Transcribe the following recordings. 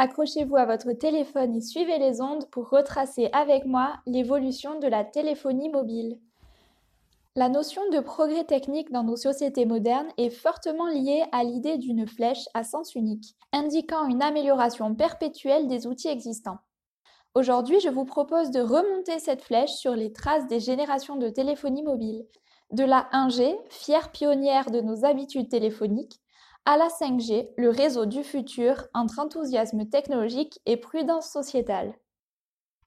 Accrochez-vous à votre téléphone et suivez les ondes pour retracer avec moi l'évolution de la téléphonie mobile. La notion de progrès technique dans nos sociétés modernes est fortement liée à l'idée d'une flèche à sens unique, indiquant une amélioration perpétuelle des outils existants. Aujourd'hui, je vous propose de remonter cette flèche sur les traces des générations de téléphonie mobile, de la 1G, fière pionnière de nos habitudes téléphoniques, à la 5G, le réseau du futur entre enthousiasme technologique et prudence sociétale.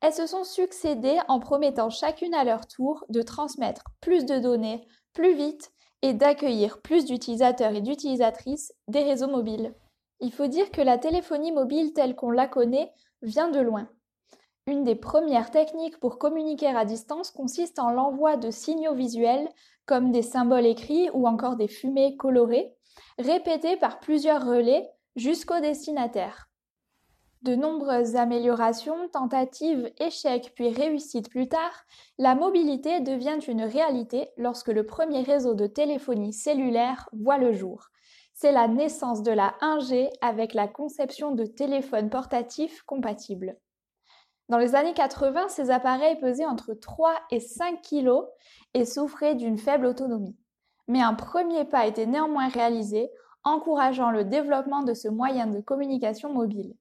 Elles se sont succédées en promettant chacune à leur tour de transmettre plus de données plus vite et d'accueillir plus d'utilisateurs et d'utilisatrices des réseaux mobiles. Il faut dire que la téléphonie mobile telle qu'on la connaît vient de loin. Une des premières techniques pour communiquer à distance consiste en l'envoi de signaux visuels comme des symboles écrits ou encore des fumées colorées répétée par plusieurs relais jusqu'au destinataire. De nombreuses améliorations, tentatives, échecs puis réussites plus tard, la mobilité devient une réalité lorsque le premier réseau de téléphonie cellulaire voit le jour. C'est la naissance de la 1G avec la conception de téléphones portatifs compatibles. Dans les années 80, ces appareils pesaient entre 3 et 5 kg et souffraient d'une faible autonomie mais un premier pas était néanmoins réalisé, encourageant le développement de ce moyen de communication mobile.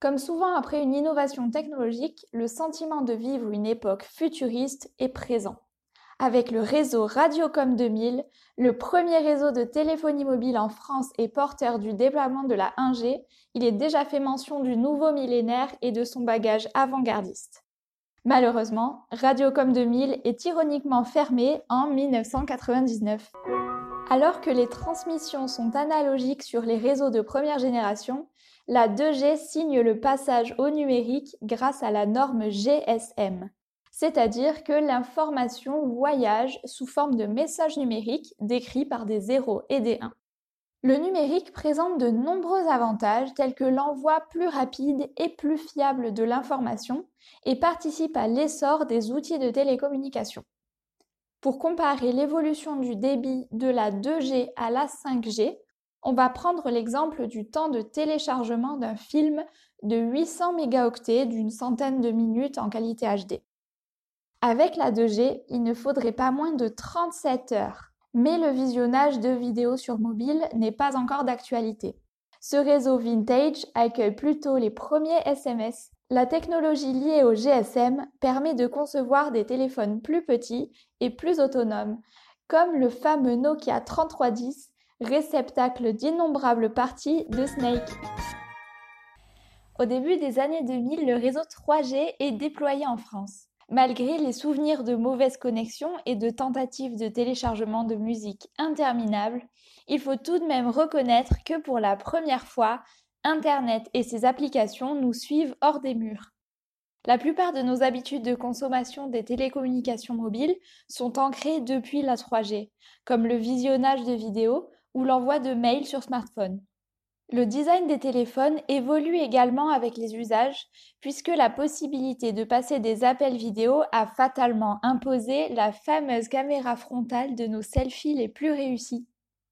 Comme souvent après une innovation technologique, le sentiment de vivre une époque futuriste est présent. Avec le réseau Radiocom 2000, le premier réseau de téléphonie mobile en France et porteur du déploiement de la 1G, il est déjà fait mention du nouveau millénaire et de son bagage avant-gardiste. Malheureusement, Radiocom 2000 est ironiquement fermé en 1999. Alors que les transmissions sont analogiques sur les réseaux de première génération, la 2G signe le passage au numérique grâce à la norme GSM, c'est-à-dire que l'information voyage sous forme de messages numériques décrits par des 0 et des 1. Le numérique présente de nombreux avantages tels que l'envoi plus rapide et plus fiable de l'information et participe à l'essor des outils de télécommunication. Pour comparer l'évolution du débit de la 2G à la 5G, on va prendre l'exemple du temps de téléchargement d'un film de 800 mégaoctets d'une centaine de minutes en qualité HD. Avec la 2G, il ne faudrait pas moins de 37 heures mais le visionnage de vidéos sur mobile n'est pas encore d'actualité. Ce réseau vintage accueille plutôt les premiers SMS. La technologie liée au GSM permet de concevoir des téléphones plus petits et plus autonomes, comme le fameux Nokia 3310, réceptacle d'innombrables parties de Snake. Au début des années 2000, le réseau 3G est déployé en France. Malgré les souvenirs de mauvaises connexions et de tentatives de téléchargement de musique interminables, il faut tout de même reconnaître que pour la première fois, Internet et ses applications nous suivent hors des murs. La plupart de nos habitudes de consommation des télécommunications mobiles sont ancrées depuis la 3G, comme le visionnage de vidéos ou l'envoi de mails sur smartphone. Le design des téléphones évolue également avec les usages, puisque la possibilité de passer des appels vidéo a fatalement imposé la fameuse caméra frontale de nos selfies les plus réussis.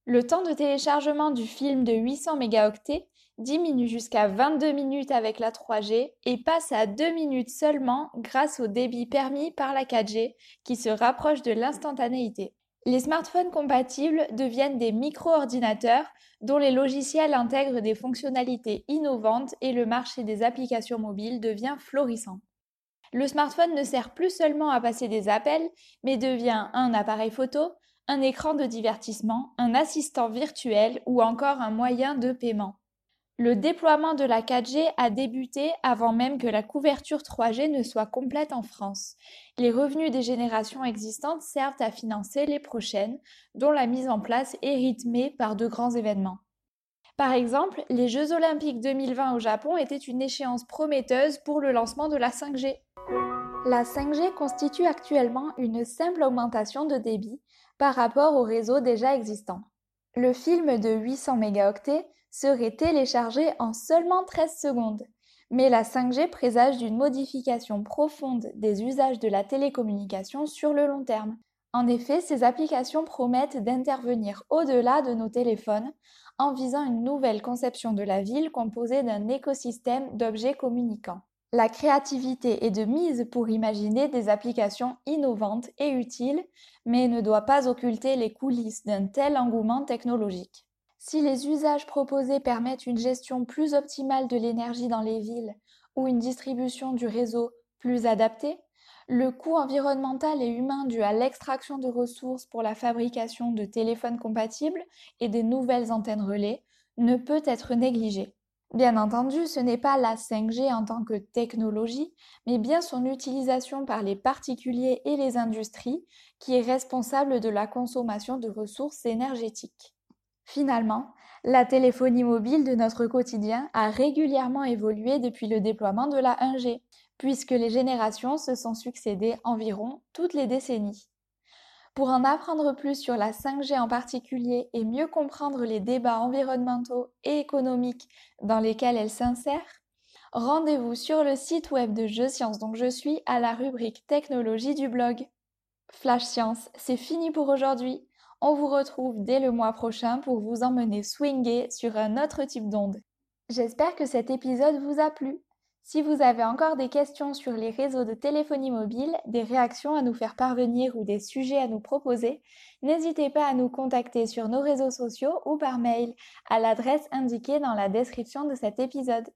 Le temps de téléchargement du film de 800 mégaoctets diminue jusqu'à 22 minutes avec la 3G et passe à 2 minutes seulement grâce au débit permis par la 4G qui se rapproche de l'instantanéité. Les smartphones compatibles deviennent des micro-ordinateurs dont les logiciels intègrent des fonctionnalités innovantes et le marché des applications mobiles devient florissant. Le smartphone ne sert plus seulement à passer des appels, mais devient un appareil photo, un écran de divertissement, un assistant virtuel ou encore un moyen de paiement. Le déploiement de la 4G a débuté avant même que la couverture 3G ne soit complète en France. Les revenus des générations existantes servent à financer les prochaines, dont la mise en place est rythmée par de grands événements. Par exemple, les Jeux olympiques 2020 au Japon étaient une échéance prometteuse pour le lancement de la 5G. La 5G constitue actuellement une simple augmentation de débit par rapport au réseau déjà existant. Le film de 800 mégaoctets serait téléchargé en seulement 13 secondes, mais la 5G présage d'une modification profonde des usages de la télécommunication sur le long terme. En effet, ces applications promettent d'intervenir au-delà de nos téléphones en visant une nouvelle conception de la ville composée d'un écosystème d'objets communicants. La créativité est de mise pour imaginer des applications innovantes et utiles, mais ne doit pas occulter les coulisses d'un tel engouement technologique. Si les usages proposés permettent une gestion plus optimale de l'énergie dans les villes ou une distribution du réseau plus adaptée, le coût environnemental et humain dû à l'extraction de ressources pour la fabrication de téléphones compatibles et des nouvelles antennes relais ne peut être négligé. Bien entendu, ce n'est pas la 5G en tant que technologie, mais bien son utilisation par les particuliers et les industries qui est responsable de la consommation de ressources énergétiques. Finalement, la téléphonie mobile de notre quotidien a régulièrement évolué depuis le déploiement de la 1G, puisque les générations se sont succédées environ toutes les décennies. Pour en apprendre plus sur la 5G en particulier et mieux comprendre les débats environnementaux et économiques dans lesquels elle s'insère, rendez-vous sur le site web de Je Science dont je suis à la rubrique Technologie du blog. Flash Science, c'est fini pour aujourd'hui. On vous retrouve dès le mois prochain pour vous emmener swinger sur un autre type d'onde. J'espère que cet épisode vous a plu. Si vous avez encore des questions sur les réseaux de téléphonie mobile, des réactions à nous faire parvenir ou des sujets à nous proposer, n'hésitez pas à nous contacter sur nos réseaux sociaux ou par mail à l'adresse indiquée dans la description de cet épisode.